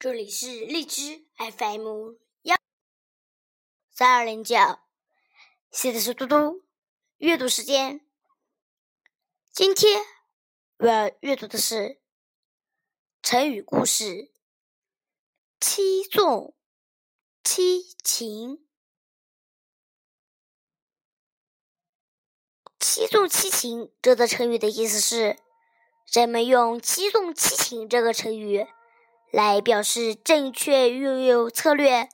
这里是荔枝 FM 幺三二零九，现在是嘟嘟阅读时间。今天我要阅读的是成语故事“七纵七擒”。七纵七擒这个成语的意思是，人们用“七纵七擒”这个成语。来表示正确运用策略，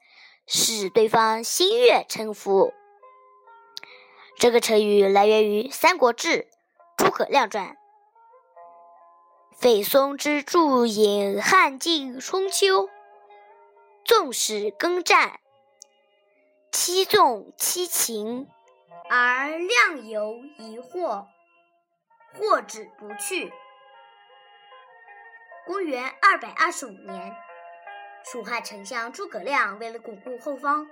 使对方心悦诚服。这个成语来源于《三国志·诸葛亮传》。费松之助引汉晋春秋，纵使征战，七纵七擒，而量有疑惑，惑止不去。公元二百二十五年，蜀汉丞相诸葛亮为了巩固后方，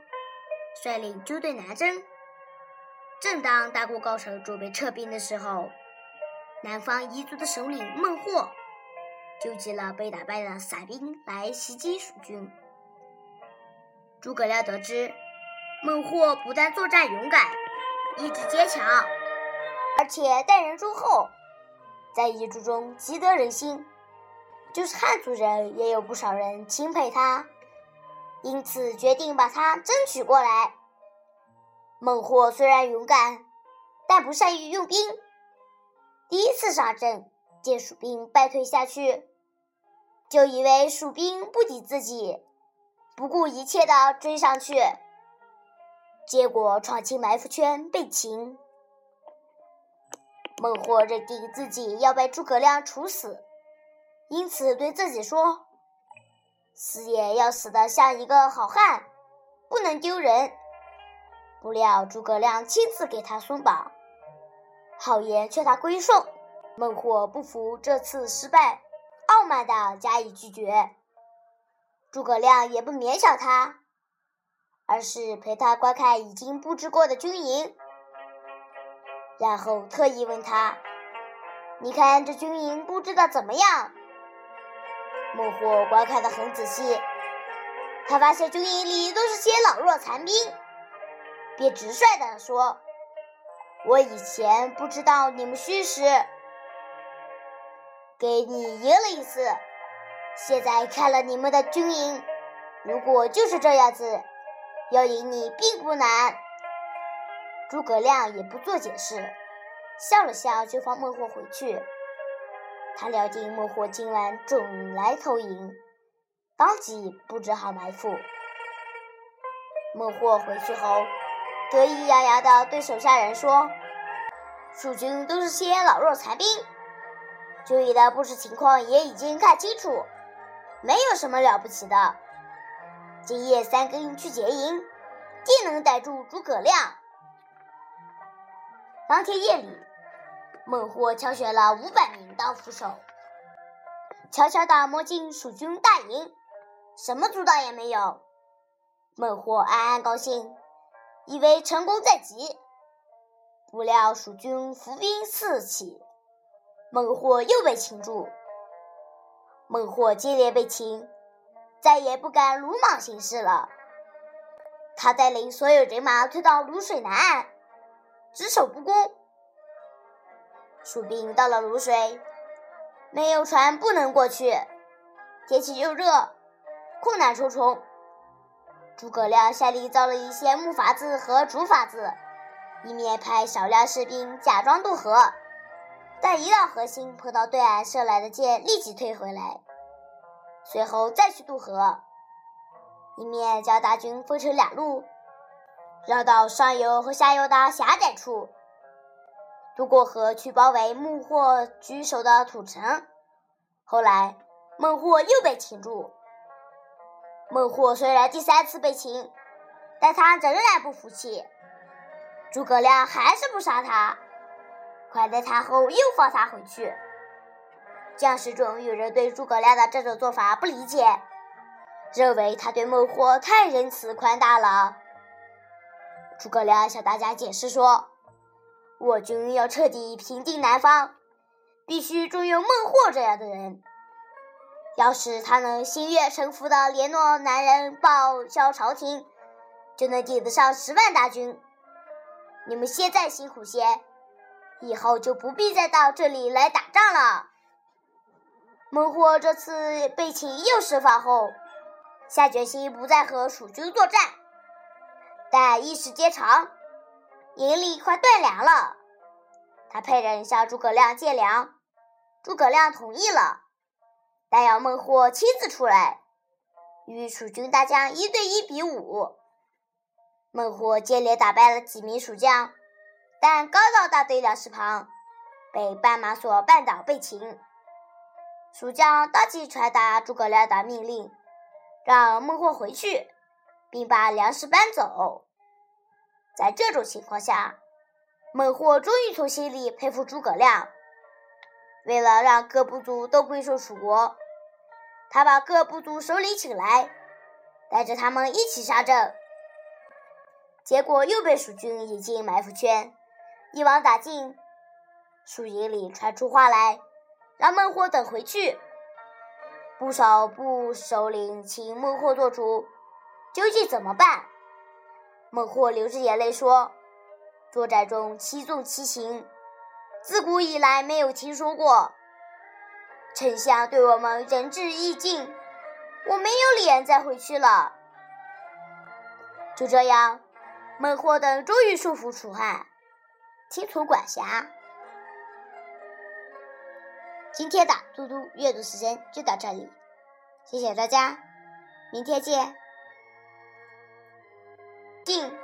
率领军队南征。正当大国高城准备撤兵的时候，南方彝族的首领孟获纠集了被打败的散兵来袭击蜀军。诸葛亮得知孟获不但作战勇敢、意志坚强，而且待人忠厚，在彝族中极得人心。就是汉族人也有不少人钦佩他，因此决定把他争取过来。孟获虽然勇敢，但不善于用兵。第一次上阵，见蜀兵败退下去，就以为蜀兵不敌自己，不顾一切的追上去，结果闯进埋伏圈被擒。孟获认定自己要被诸葛亮处死。因此，对自己说：“死也要死得像一个好汉，不能丢人。”不料诸葛亮亲自给他松绑，好言劝他归顺。孟获不服这次失败，傲慢的加以拒绝。诸葛亮也不勉强他，而是陪他观看已经布置过的军营，然后特意问他：“你看这军营布置的怎么样？”孟获观看的很仔细，他发现军营里都是些老弱残兵，便直率地说：“我以前不知道你们虚实，给你赢了一次，现在看了你们的军营，如果就是这样子，要赢你并不难。”诸葛亮也不做解释，笑了笑就放孟获回去。他料定孟获今晚准来偷营，当即布置好埋伏。孟获回去后，得意洋洋地对手下人说：“蜀军都是些老弱残兵，军营的布置情况也已经看清楚，没有什么了不起的。今夜三更去劫营，定能逮住诸葛亮。”当天夜里。孟获挑选了五百名刀斧手，悄悄地摸进蜀军大营，什么阻挡也没有。孟获暗暗高兴，以为成功在即。不料蜀军伏兵四起，孟获又被擒住。孟获接连被擒，再也不敢鲁莽行事了。他带领所有人马退到泸水南岸，只守不攻。蜀兵到了泸水，没有船不能过去，天气又热，困难重重。诸葛亮下令造了一些木筏子和竹筏子，一面派少量士兵假装渡河，但一到河心碰到对岸射来的箭，立即退回来，随后再去渡河，一面将大军分成两路，绕到上游和下游的狭窄处。渡过河去包围孟获居守的土城，后来孟获又被擒住。孟获虽然第三次被擒，但他仍然不服气。诸葛亮还是不杀他，款待他后又放他回去。将士中有人对诸葛亮的这种做法不理解，认为他对孟获太仁慈宽大了。诸葛亮向大家解释说。我军要彻底平定南方，必须重用孟获这样的人。要是他能心悦诚服的联络男人报效朝廷，就能抵得上十万大军。你们现在辛苦些，以后就不必再到这里来打仗了。孟获这次被请又释放后，下决心不再和蜀军作战。但一时间长，营里快断粮了。他派人向诸葛亮借粮，诸葛亮同意了。但要孟获亲自出来，与蜀军大将一对一比武。孟获接连打败了几名蜀将，但刚到大队粮食旁，被绊马索绊倒被擒。蜀将当即传达诸葛亮的命令，让孟获回去，并把粮食搬走。在这种情况下，孟获终于从心里佩服诸葛亮。为了让各部族都归顺蜀国。他把各部族首领请来，带着他们一起杀阵，结果又被蜀军引进埋伏圈，一网打尽。蜀营里传出话来，让孟获等回去。不少部首领请孟获做主，究竟怎么办？孟获流着眼泪说：“作战中七纵七行，自古以来没有听说过。”丞相对我们仁至义尽，我没有脸再回去了。就这样，孟获等终于束服楚汉，听从管辖。今天的嘟嘟阅读时间就到这里，谢谢大家，明天见。进。